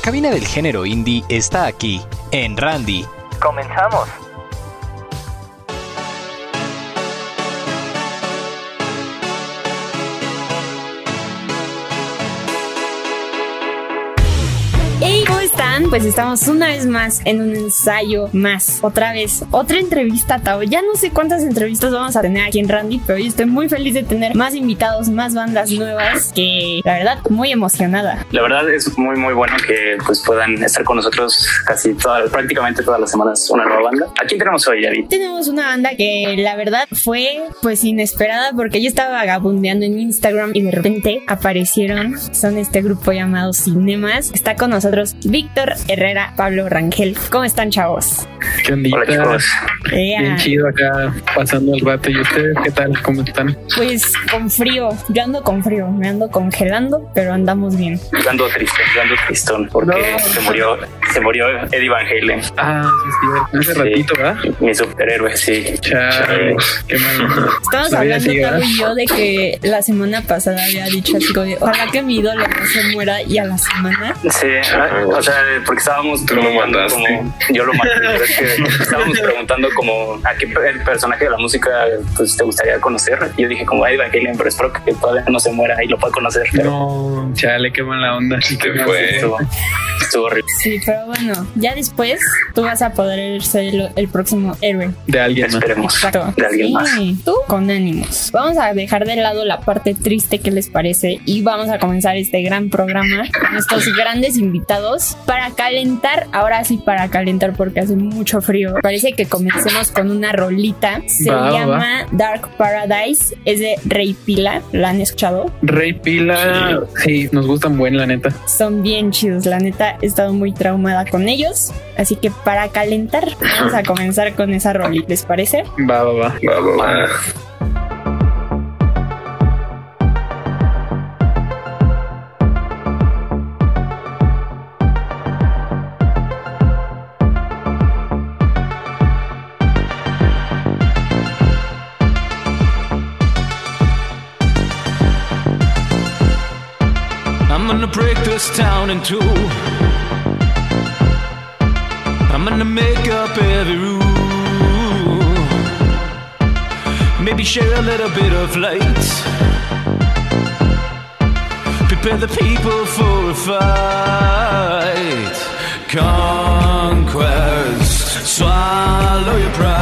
Cabina del género indie está aquí, en Randy. Comenzamos. Están? Pues estamos una vez más en un ensayo más. Otra vez, otra entrevista, Tao. Ya no sé cuántas entrevistas vamos a tener aquí en Randy, pero hoy estoy muy feliz de tener más invitados, más bandas nuevas, que la verdad, muy emocionada. La verdad es muy muy bueno que pues puedan estar con nosotros casi toda, prácticamente todas las semanas una nueva banda. ¿A quién tenemos hoy, David? Tenemos una banda que la verdad fue pues inesperada porque yo estaba vagabundeando en Instagram y de repente aparecieron. Son este grupo llamado Cinemas. Está con nosotros Víctor Herrera, Pablo Rangel. ¿Cómo están, chavos? ¿Qué ondita? Hola chicos. Ea. Bien chido acá pasando el rato. ¿Y ustedes qué tal? ¿Cómo están? Pues con frío. Yo ando con frío. Me ando congelando, pero andamos bien. Yo ando triste, yo ando tristón porque No. se murió, se murió Eddie Van Halen. Ah, sí, sí, hace Sí. ratito, ¿verdad? Mi superhéroe, sí. Chale, qué mal. Estamos hablando, Tavo y yo, de que la semana pasada había dicho así como de, ojalá que mi ídolo no se muera y a la semana. Sí, ah, o sea, porque estábamos Tú lo preguntando mandaste. como- yo lo mandé, pero es que estábamos preguntando como a qué per- personaje de la música pues te gustaría conocer. Y yo dije como Eddie Van Halen, pero espero que todavía no se muera y lo pueda conocer. Pero No, chale, qué mala onda. Te fue. estuvo, estuvo horrible. Sí, pero bueno, ya después tú vas a poder ser el, el próximo héroe. De alguien más. Esperemos Exacto. de alguien Sí, más. Tú con ánimos. Vamos a dejar de lado la parte triste que les parece y vamos a comenzar este gran programa con estos grandes invitados para calentar. Ahora sí, para calentar porque hace mucho frío. Parece que comencemos con una rolita. Se Va, va, llama Dark Paradise. Es de Rey Pila. ¿La han escuchado? Rey Pila, sí, nos gustan buen, la neta. Son bien chidos. La neta, he estado muy traumada con ellos. Así que para calentar, vamos a comenzar con esa rolita. ¿Les parece? Va, va, va. Va, va, va. Town in two. I'm gonna make up every rule. Maybe share a little bit of light. Prepare the people for a fight. Conquest, swallow your pride.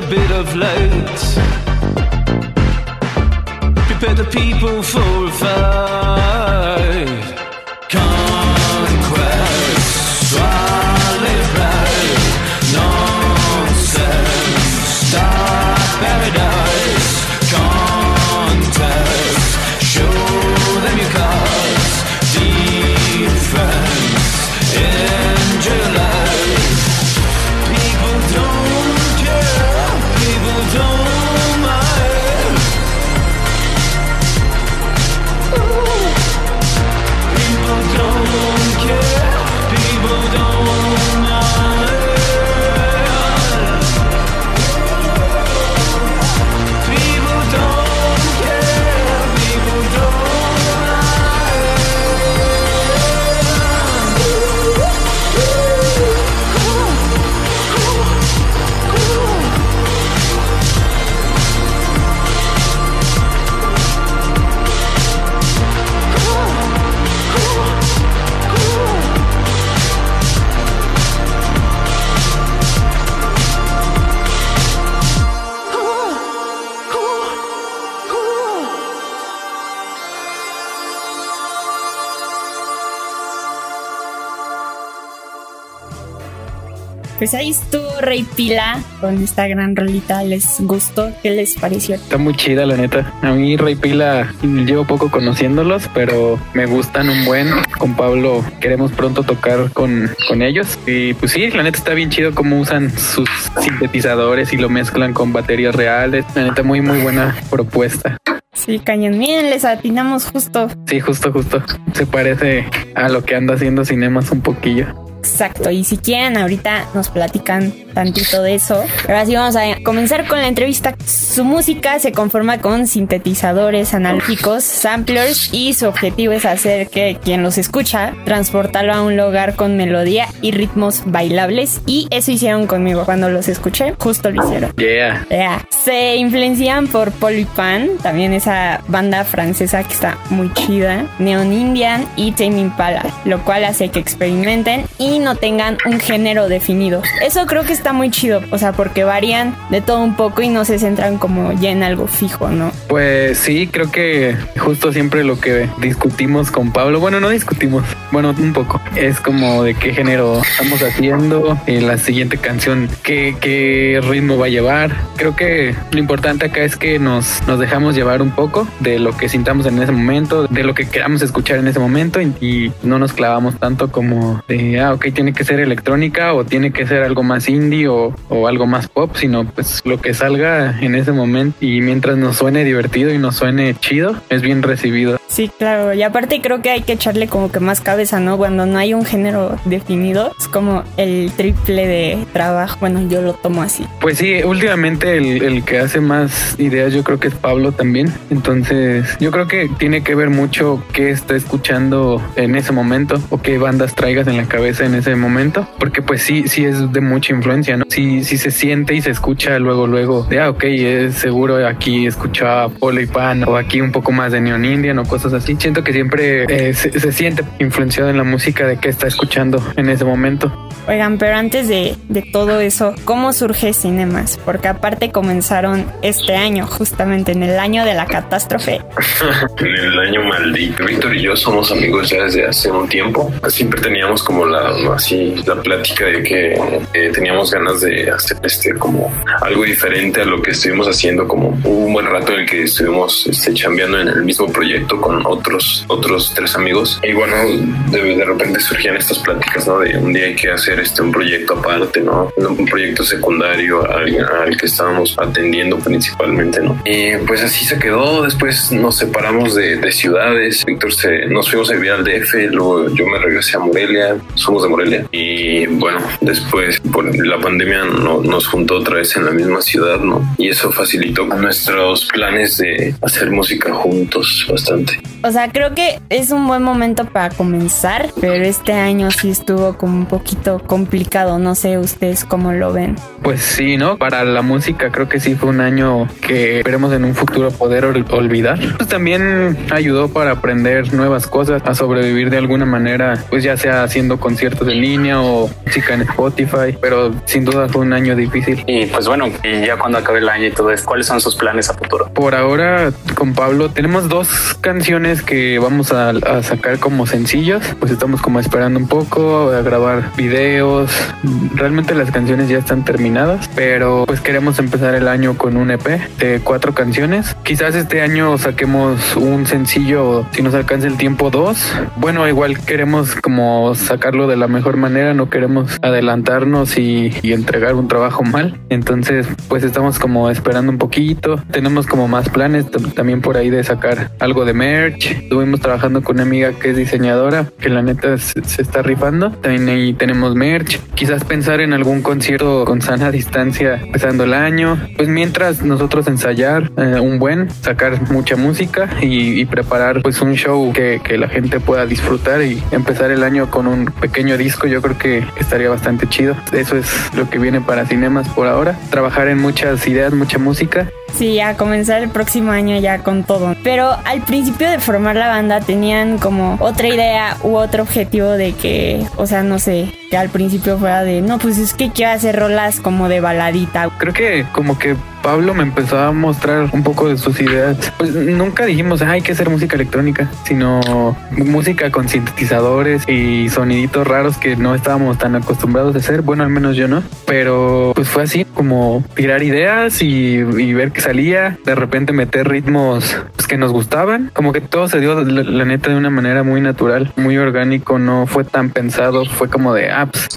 Little bit of light. Prepare the people for a fight. Pues ahí estuvo Rey Pila con esta gran rolita. ¿Les gustó? ¿Qué les pareció? Está muy chida, la neta. A mí, Rey Pila, llevo poco conociéndolos, pero me gustan un buen. Con Pablo queremos pronto tocar con, con ellos. Y pues sí, la neta está bien chido cómo usan sus sintetizadores y lo mezclan con baterías reales. La neta, muy, muy buena propuesta. Sí, cañón. Miren, les atinamos justo. Sí, justo, justo. Se parece a lo que anda haciendo Cinemas un poquillo. Exacto, y si quieren ahorita nos platican tantito de eso. Ahora sí vamos a comenzar con la entrevista. Su música se conforma con sintetizadores analógicos, samplers y su objetivo es hacer que quien los escucha transportarlo a un lugar con melodía y ritmos bailables y eso hicieron conmigo cuando los escuché, justo lo hicieron. Yeah. Yeah. Se influencian por Polypan, también esa banda francesa que está muy chida, Neon Indian y Tame Impala, lo cual hace que experimenten y no tengan un género definido. Eso creo que está muy chido, o sea, porque varían de todo un poco y no se centran como ya en algo fijo, ¿no? Pues sí, creo que justo siempre lo que discutimos con Pablo, bueno, no discutimos, bueno, un poco, es como de qué género estamos haciendo, eh, la siguiente canción, qué, qué ritmo va a llevar. Creo que lo importante acá es que nos, nos dejamos llevar un poco de lo que sintamos en ese momento, de lo que queramos escuchar en ese momento y, y no nos clavamos tanto como de, ah, ok, tiene que ser electrónica o tiene que ser algo más indie o, o algo más pop, sino pues lo que salga en ese momento y mientras nos suene divertido y nos suene chido, es bien recibido. Sí, claro. Y aparte creo que hay que echarle como que más cabeza, ¿no? Cuando no hay un género definido, es como el triple de trabajo. Bueno, yo lo tomo así. Pues sí, últimamente el, el que hace más ideas yo creo que es Pablo también. Entonces yo creo que tiene que ver mucho qué está escuchando en ese momento o qué bandas traigas en la cabeza en ese momento. Porque pues sí, sí es de mucha influencia, ¿no? Sí, sí se siente y se escucha luego, luego de, ah, ok, es seguro aquí escuchaba Polo y Pan o aquí un poco más de Neon Indian o así. Siento que siempre eh, se, se siente influenciado en la música de que está escuchando en ese momento. Oigan, pero antes de, de todo eso, ¿cómo surge Cinemas? Porque aparte comenzaron este año, justamente en el año de la catástrofe. en el año maldito. Víctor y yo somos amigos ya desde hace un tiempo. Siempre teníamos como la así la plática de que eh, teníamos ganas de hacer este como algo diferente a lo que estuvimos haciendo. Como hubo un buen rato en el que estuvimos este, chambeando en el mismo proyecto con otros otros tres amigos. Y bueno, de, de repente surgían estas pláticas, ¿no? De un día hay que hacer este un proyecto aparte, ¿no? Un proyecto secundario al, que estábamos atendiendo principalmente, ¿no? Y pues así se quedó. Después nos separamos de, de ciudades. Víctor se, nos fuimos a vivir al DF, luego yo me regresé a Morelia, somos de Morelia. Y bueno, después por la pandemia no, nos juntó otra vez en la misma ciudad, ¿no? Y eso facilitó nuestros planes de hacer música juntos bastante. O sea, creo que es un buen momento para comenzar, pero este año sí estuvo como un poquito complicado. No sé ustedes cómo lo ven. Pues sí, ¿no? Para la música creo que sí fue un año que esperemos en un futuro poder ol- olvidar. Pues también ayudó para aprender nuevas cosas, a sobrevivir de alguna manera, pues ya sea haciendo conciertos en línea o música en Spotify, pero sin duda fue un año difícil. Y pues bueno, y ya cuando acabe el año y todo esto, ¿cuáles son sus planes a futuro? Por ahora, con Pablo, tenemos dos canciones que vamos a, a sacar como sencillos. Pues estamos como esperando un poco a grabar videos. Realmente las canciones ya están terminadas, pero pues queremos empezar el año con un EP de cuatro canciones. Quizás este año saquemos un sencillo, si nos alcanza el tiempo, dos. Bueno, igual queremos como sacarlo de la mejor manera, no queremos adelantarnos y, y entregar un trabajo mal. Entonces, pues estamos como esperando un poquito. Tenemos como más planes tam- también por ahí de sacar algo de merch. Estuvimos trabajando con una amiga que es diseñadora, que la neta se, se está rifando. También ahí tenemos merch. Quizás pensar en algún concierto con sana distancia empezando el año. Pues mientras nosotros ensayar eh, un buen, sacar mucha música y, y preparar pues un show que, que la gente pueda disfrutar y empezar el año con un pequeño disco, yo creo que estaría bastante chido. Eso es lo que viene para Cinemas por ahora. Trabajar en muchas ideas, mucha música. Sí, a comenzar el próximo año ya con todo. Pero al principio de formar la banda tenían como otra idea u otro objetivo de que, o sea, no sé, que al principio fuera de, no, pues es que quiero hacer rolas como de baladita. Creo que como que Pablo me empezó a mostrar un poco de sus ideas. Pues nunca dijimos, "Ah, hay que hacer música electrónica, sino música con sintetizadores y soniditos raros que no estábamos tan acostumbrados a hacer. Bueno, al menos yo no. Pero pues fue así, como tirar ideas y, y ver qué salía. De repente meter ritmos pues, que nos gustaban. Como que todo se dio, la, la neta, de una manera muy natural, muy orgánico. No fue tan pensado. Fue como de, ah, pues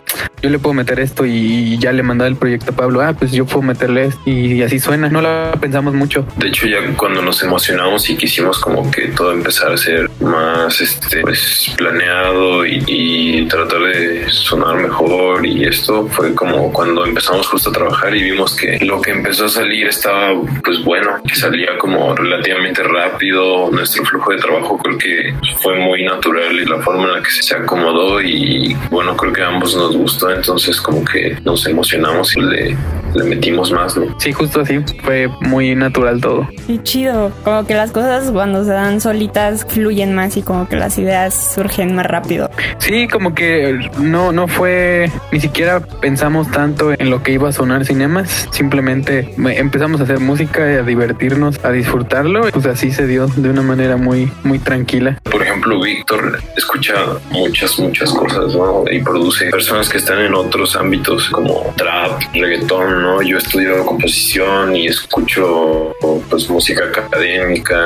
yo le puedo meter esto y ya le mandaba el proyecto a Pablo. Ah, pues yo puedo meterle esto y así suena. No lo pensamos mucho. De hecho, ya cuando nos emocionamos y quisimos como que todo empezar a ser más este pues planeado y, y tratar de sonar mejor y esto fue como cuando empezamos justo a trabajar y vimos que lo que empezó a salir estaba pues bueno, que salía como relativamente rápido. Nuestro flujo de trabajo creo que fue muy natural y la forma en la que se acomodó y bueno, creo que ambos nos gustó, entonces como que nos emocionamos y le, le metimos más, ¿no? Sí, justo así. Fue muy natural todo. Qué chido. Como que las cosas cuando se dan solitas fluyen más y como que las ideas surgen más rápido. Sí, como que no, no fue, ni siquiera pensamos tanto en lo que iba a sonar cinemas, simplemente me- empezamos a hacer música, a divertirnos, a disfrutarlo, pues así se dio de una manera muy, muy tranquila. Por ejemplo, Víctor escucha muchas, muchas cosas, ¿no? Y produce personas que están en otros ámbitos como trap, reggaetón, ¿no? Yo estudio composición y escucho pues música académica.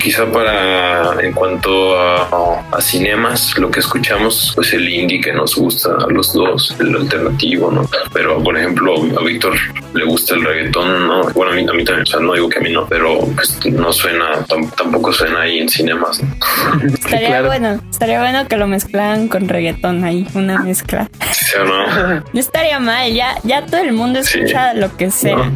Quizá para, en cuanto a, a cinemas, lo que escuchamos, pues el indie que nos gusta a los dos, el alternativo, ¿no? Pero, por ejemplo, a Víctor le gusta el reggaetón, ¿no? Bueno, a mí, a mí también, o sea, no digo que a mí no, pero pues no suena, tam- tampoco suena ahí en cinemas, ¿no? Estaría bueno, estaría bueno que lo mezclaran con reggaetón ahí, una mezcla. ¿Sí o no? No estaría mal, ya, ya todo el mundo escucha lo que sea.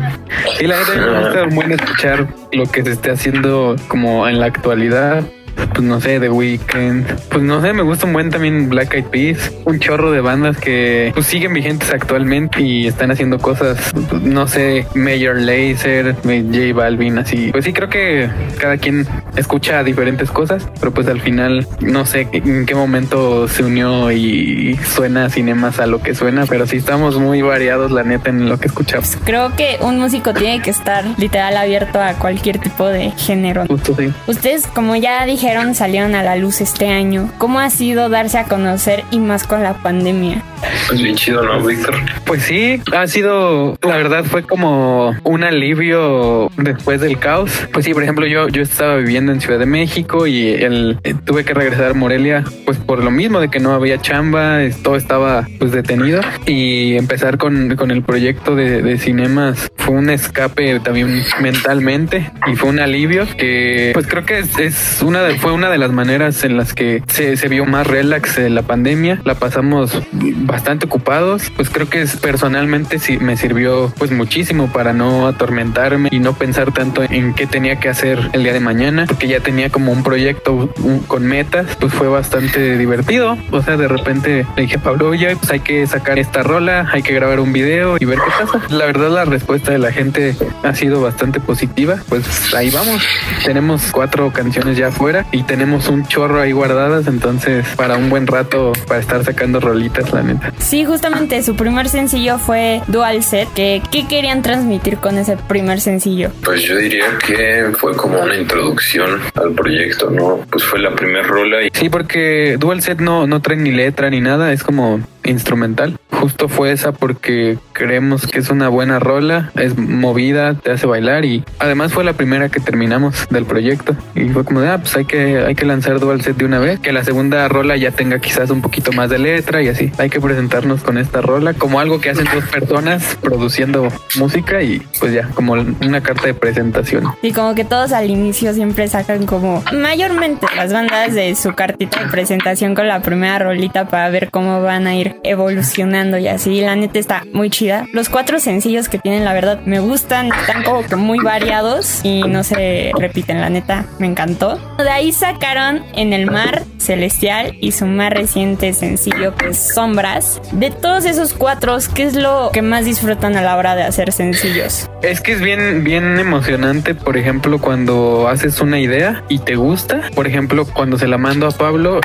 Y la gente me gusta muy escuchar lo que se esté haciendo como en la actualidad. Pues no sé, The Weeknd. Pues no sé, me gusta un buen también Black Eyed Peas. Un chorro de bandas que pues siguen vigentes actualmente y están haciendo cosas, no sé, Major Lazer, J Balvin, así. Pues sí, creo que cada quien escucha diferentes cosas, pero pues al final no sé en qué momento se unió y suena cinemas a lo que suena, pero sí estamos muy variados, la neta, en lo que escuchamos. Creo que un músico tiene que estar literal abierto a cualquier tipo de género. Justo sí. Ustedes, como ya dijeron, salieron a la luz este año. ¿Cómo ha sido darse a conocer y más con la pandemia? Pues bien chido, ¿no, Víctor? Pues sí, ha sido, la verdad fue como un alivio después del caos. Pues sí, por ejemplo, yo, yo estaba viviendo en Ciudad de México y el, eh, tuve que regresar a Morelia, pues por lo mismo de que no había chamba, todo estaba pues detenido y empezar con, con el proyecto de, de cinemas fue un escape también mentalmente y fue un alivio que pues creo que es, es una de fue una de las maneras en las que se, se vio más relax en la pandemia. La pasamos bastante ocupados. Pues creo que es- personalmente sí me sirvió pues muchísimo para no atormentarme y no pensar tanto en qué tenía que hacer el día de mañana, porque ya tenía como un proyecto con metas, pues fue bastante divertido. O sea, de repente le dije Pablo, oye, pues hay que sacar esta rola, hay que grabar un video y ver qué pasa. La verdad, la respuesta de la gente ha sido bastante positiva. Pues ahí vamos. Tenemos cuatro canciones ya afuera y tenemos un chorro ahí guardadas, entonces para un buen rato para estar sacando rolitas, la neta. Sí, justamente su primer sencillo fue Dual Set. Que, ¿Qué querían transmitir con ese primer sencillo? Pues yo diría que fue como una introducción al proyecto, ¿no? Pues fue la primera rola y Sí, porque Dual Set no, no trae ni letra ni nada, es como instrumental. Justo fue esa porque creemos que es una buena rola, es movida, te hace bailar y además fue la primera que terminamos del proyecto. Y fue como de, ah, pues hay que, hay que lanzar Dual Set de una vez, que la segunda rola ya tenga quizás un poquito más de letra y así. Hay que presentarnos con esta rola como algo que hacen dos personas produciendo música y pues ya, como una carta de presentación. Y como que todos al inicio siempre sacan como mayormente las bandas de su cartita de presentación con la primera rolita para ver cómo van a ir evolucionando y así. La neta está muy chida. Los cuatro sencillos que tienen, la verdad, me gustan. Están como que muy variados y no se repiten. La neta, me encantó. De ahí sacaron En el Mar, Celestial y su más reciente sencillo que es Sombras. De todos esos cuatro, ¿qué es lo que más disfrutan a la hora de hacer sencillos? Es que es bien, bien emocionante, por ejemplo, cuando haces una idea y te gusta. Por ejemplo, cuando se la mando a Pablo,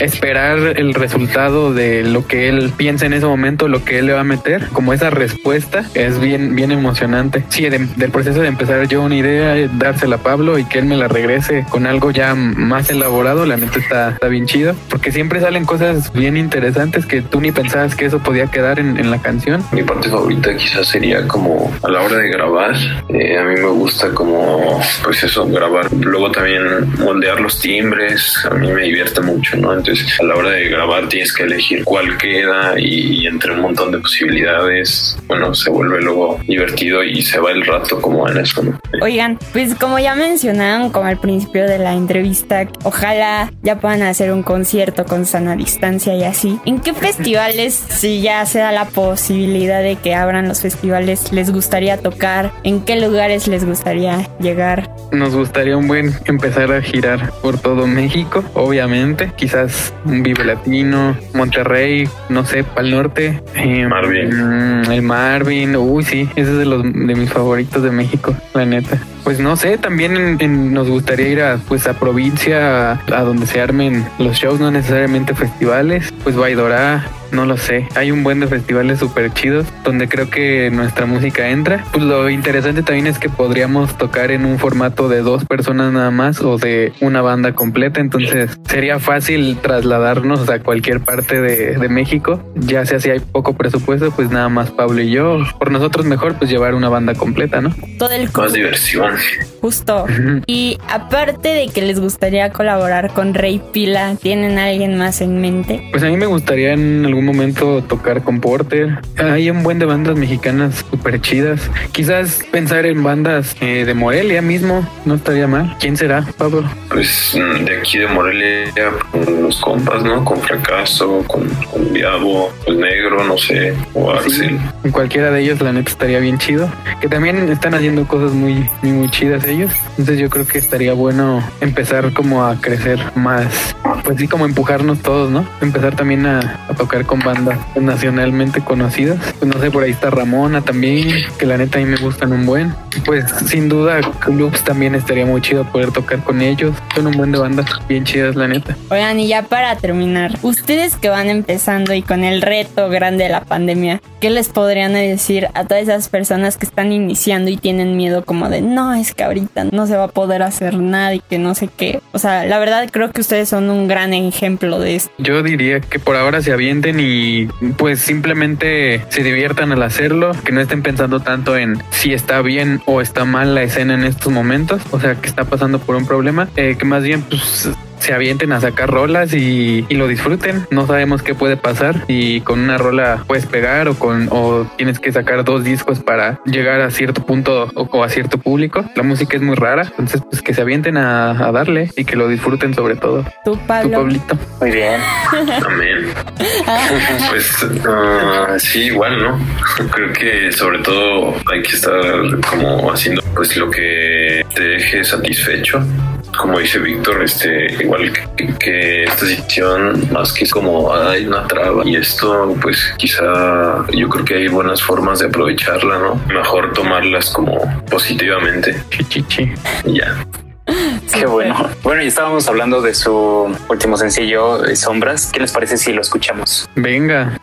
esperar el resultado de lo que él piensa en ese momento, lo que él le va a meter, como esa respuesta, es bien, bien emocionante. Sí, de- del proceso de empezar yo una idea, eh, dársela a Pablo y que él me la regrese con algo ya más elaborado, la neta está, está bien chido, porque siempre salen cosas bien interesantes que tú ni pensabas que eso podía quedar en, en la canción. mi parte favorita quizás sería como a la hora de grabar. Eh, a mí me gusta como, pues eso, grabar. Luego también moldear los timbres. A mí me divierte mucho, ¿no? Entonces a la hora de grabar tienes que elegir cuál queda y, y entre un montón de posibilidades, bueno, se vuelve luego divertido y se va el rato como en eso, ¿no? Oigan, pues como ya mencionaron como al principio de la entrevista, ojalá ya puedan hacer un concierto con sana distancia y así. ¿En qué festivales, si ya se da la posibilidad de que abran los festivales, les gustaría tocar? ¿En qué lugares les gustaría llegar? Nos gustaría un buen empezar a girar por todo México, obviamente. Quizás un Vive Latino, Monterrey, no sé, Pal Norte. eh, Marvin. mm, el Marvin, uy, sí, ese es de los de mis favoritos de México, la neta. Pues no sé, también en- en- nos gustaría ir a pues a provincia, a, a donde se armen los shows, no necesariamente festivales. Pues Baidorá, no lo sé. Hay un buen de festivales súper chidos donde creo que nuestra música entra. Pues lo interesante también es que podríamos tocar en un formato de dos personas nada más o de una banda completa. Entonces sería fácil trasladarnos a cualquier parte de, de México. Ya sea si hay poco presupuesto, pues nada más Pablo y yo. Por nosotros mejor pues llevar una banda completa, ¿no? Todo el Más diversión. Justo. Y aparte de que les gustaría colaborar con Rey Pila, ¿tienen a alguien más en mente? Pues a mí me gustaría en algún momento tocar con Porter. Hay un buen de bandas mexicanas súper chidas. Quizás pensar en bandas eh, de Morelia mismo no estaría mal. ¿Quién será, Pablo? Pues mm, de aquí de Morelia, con los compas, ¿no? Con Fracaso, con, con Diabo, pues Negro, no sé, o Axel. En cualquiera de ellos, la neta estaría bien chido. Que también están haciendo cosas muy, muy, muy chidas ellos. Entonces yo creo que estaría bueno empezar como a crecer más. Pues sí, como empujarnos todos, ¿no? Empezar también a, a tocar con bandas nacionalmente conocidas. Pues no sé, por ahí está Ramona también, que la neta a mí me gustan un buen. Pues sin duda, Clubs también estaría muy chido poder tocar con ellos. Son un buen de bandas bien chidas, la neta. Oigan, y ya para terminar, ustedes que van empezando y con el reto grande de la pandemia, ¿qué les podrían decir a todas esas personas que están iniciando y tienen miedo como de, no, es que ahorita no se va a poder hacer nada y que no sé qué? O sea, la verdad creo que ustedes son un gran ejemplo de esto. Yo diría que por ahora se avienten y pues simplemente se diviertan al hacerlo, que no estén pensando tanto en si está bien o está mal la escena en estos momentos, o sea, que está pasando por un problema, eh, que más bien pues se avienten a sacar rolas y, y lo disfruten. No sabemos qué puede pasar y con una rola puedes pegar o con o tienes que sacar dos discos para llegar a cierto punto o, o a cierto público. La música es muy rara, entonces pues que se avienten a, a darle y que lo disfruten sobre todo. Tu Pablo. Pablito. Muy bien. Amén. Pues ah, sí, igual, ¿no? Creo que sobre todo hay que estar como haciendo pues lo que te deje satisfecho. Como dice Víctor, este, igual que, que esta situación, más que es como hay una traba y esto, pues quizá yo creo que hay buenas formas de aprovecharla, ¿no? Mejor tomarlas como positivamente. Chichichi. Ya. Qué bueno. Bueno, y estábamos hablando de su último sencillo, eh, Sombras. ¿Qué les parece si lo escuchamos? Venga.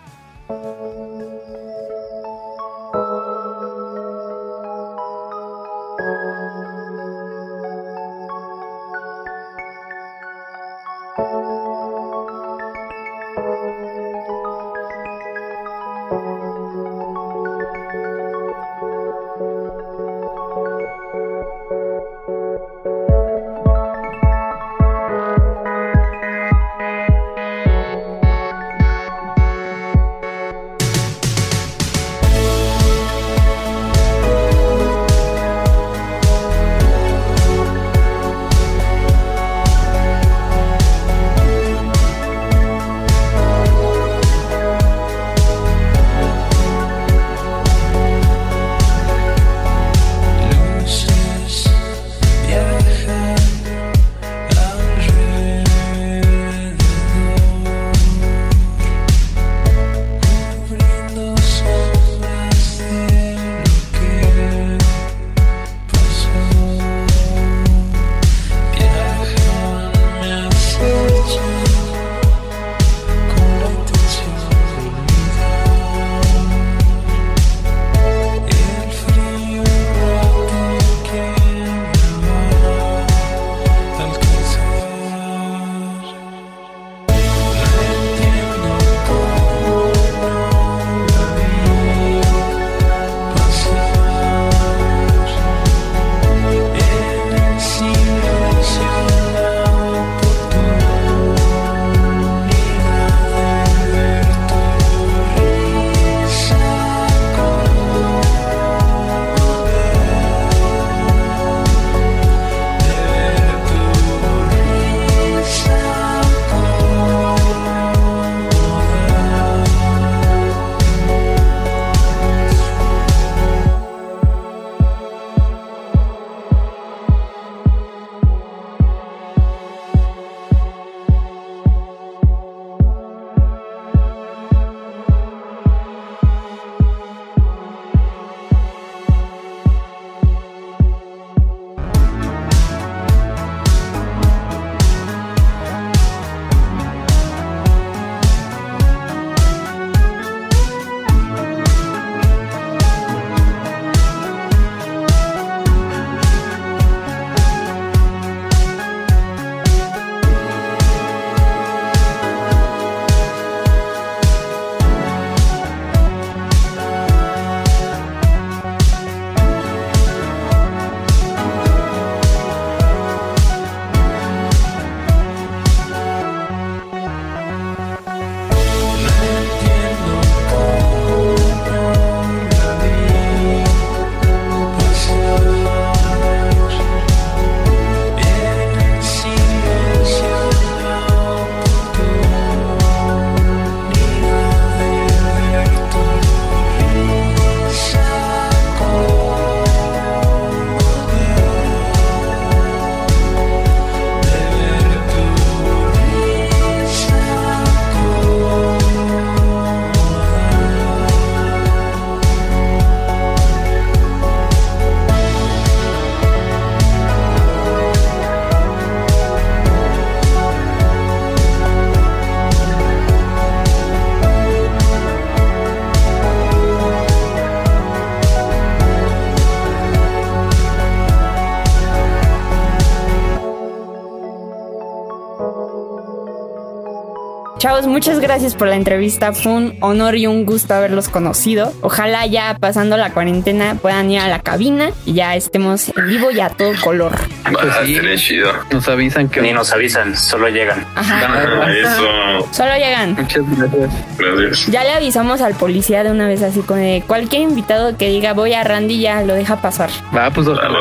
Chavos, muchas gracias por la entrevista. Fue un honor y un gusto haberlos conocido. Ojalá ya pasando la cuarentena puedan ir a la cabina y ya estemos en vivo y a todo color. Va, estaría chido. Nos avisan que Ni nos avisan, solo llegan. Ah, eso. Solo llegan. Muchas gracias. Gracias. Ya le avisamos al policía de una vez así con cualquier invitado que diga voy a Randy ya lo deja pasar. Va, pues ojalá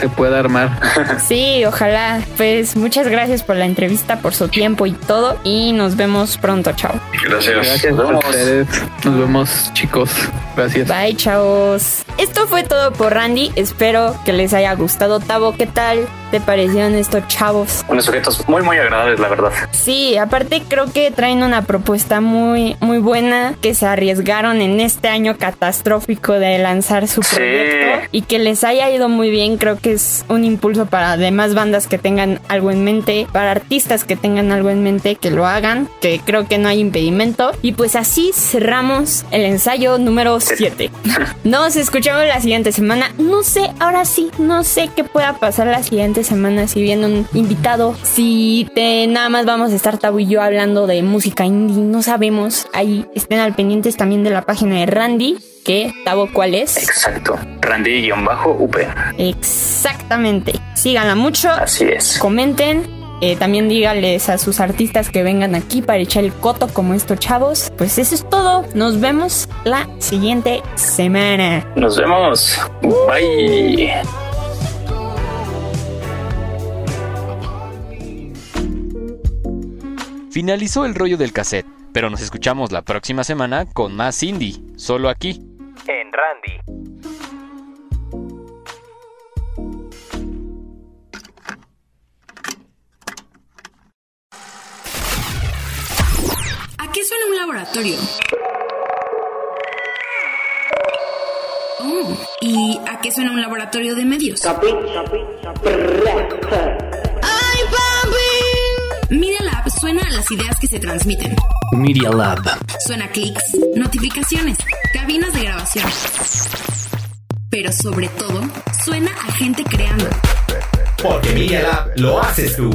se pueda armar. Sí, ojalá. Pues muchas gracias por la entrevista, por su tiempo y todo. Y nos vemos pronto, chao. Gracias. Gracias a ustedes. Nos vemos, chicos. Gracias. Bye, chavos. Esto fue todo por Randy. Espero que les haya gustado. Tavo, ¿qué tal te parecieron estos chavos? Unos sujetos muy, muy agradables, la verdad. Sí, aparte creo que traen una propuesta muy, muy buena, que se arriesgaron en este año catastrófico de lanzar su Sí. proyecto y que les haya ido muy bien. Creo que es un impulso para demás bandas que tengan algo en mente, para artistas que tengan algo en mente, que lo hagan, que creo que no hay impedimento. Y pues así cerramos el ensayo número 7. Nos escuchamos la siguiente semana. No sé, ahora sí, no sé qué pueda pasar la siguiente semana si viene un invitado. Si te, nada más vamos a estar Tabo y yo hablando de música indie, no sabemos. Ahí estén al pendientes también de la página de Randy. Que Tabo, ¿cuál es? Exacto. Randy-UP. Exactamente. Síganla mucho. Así es. Comenten. Eh, también díganles a sus artistas que vengan aquí para echar el coto como estos chavos. Pues eso es todo. Nos vemos la siguiente semana. Nos vemos. Bye. Finalizó el rollo del cassette, pero nos escuchamos la próxima semana con más indie, solo aquí. En Randy. ¿A qué suena un laboratorio? Oh, ¿y a qué suena un laboratorio de medios? Suena a las ideas que se transmiten. Media Lab. Suena a clics, notificaciones, cabinas de grabación. Pero sobre todo, suena a gente creando. Porque Media Lab lo haces tú.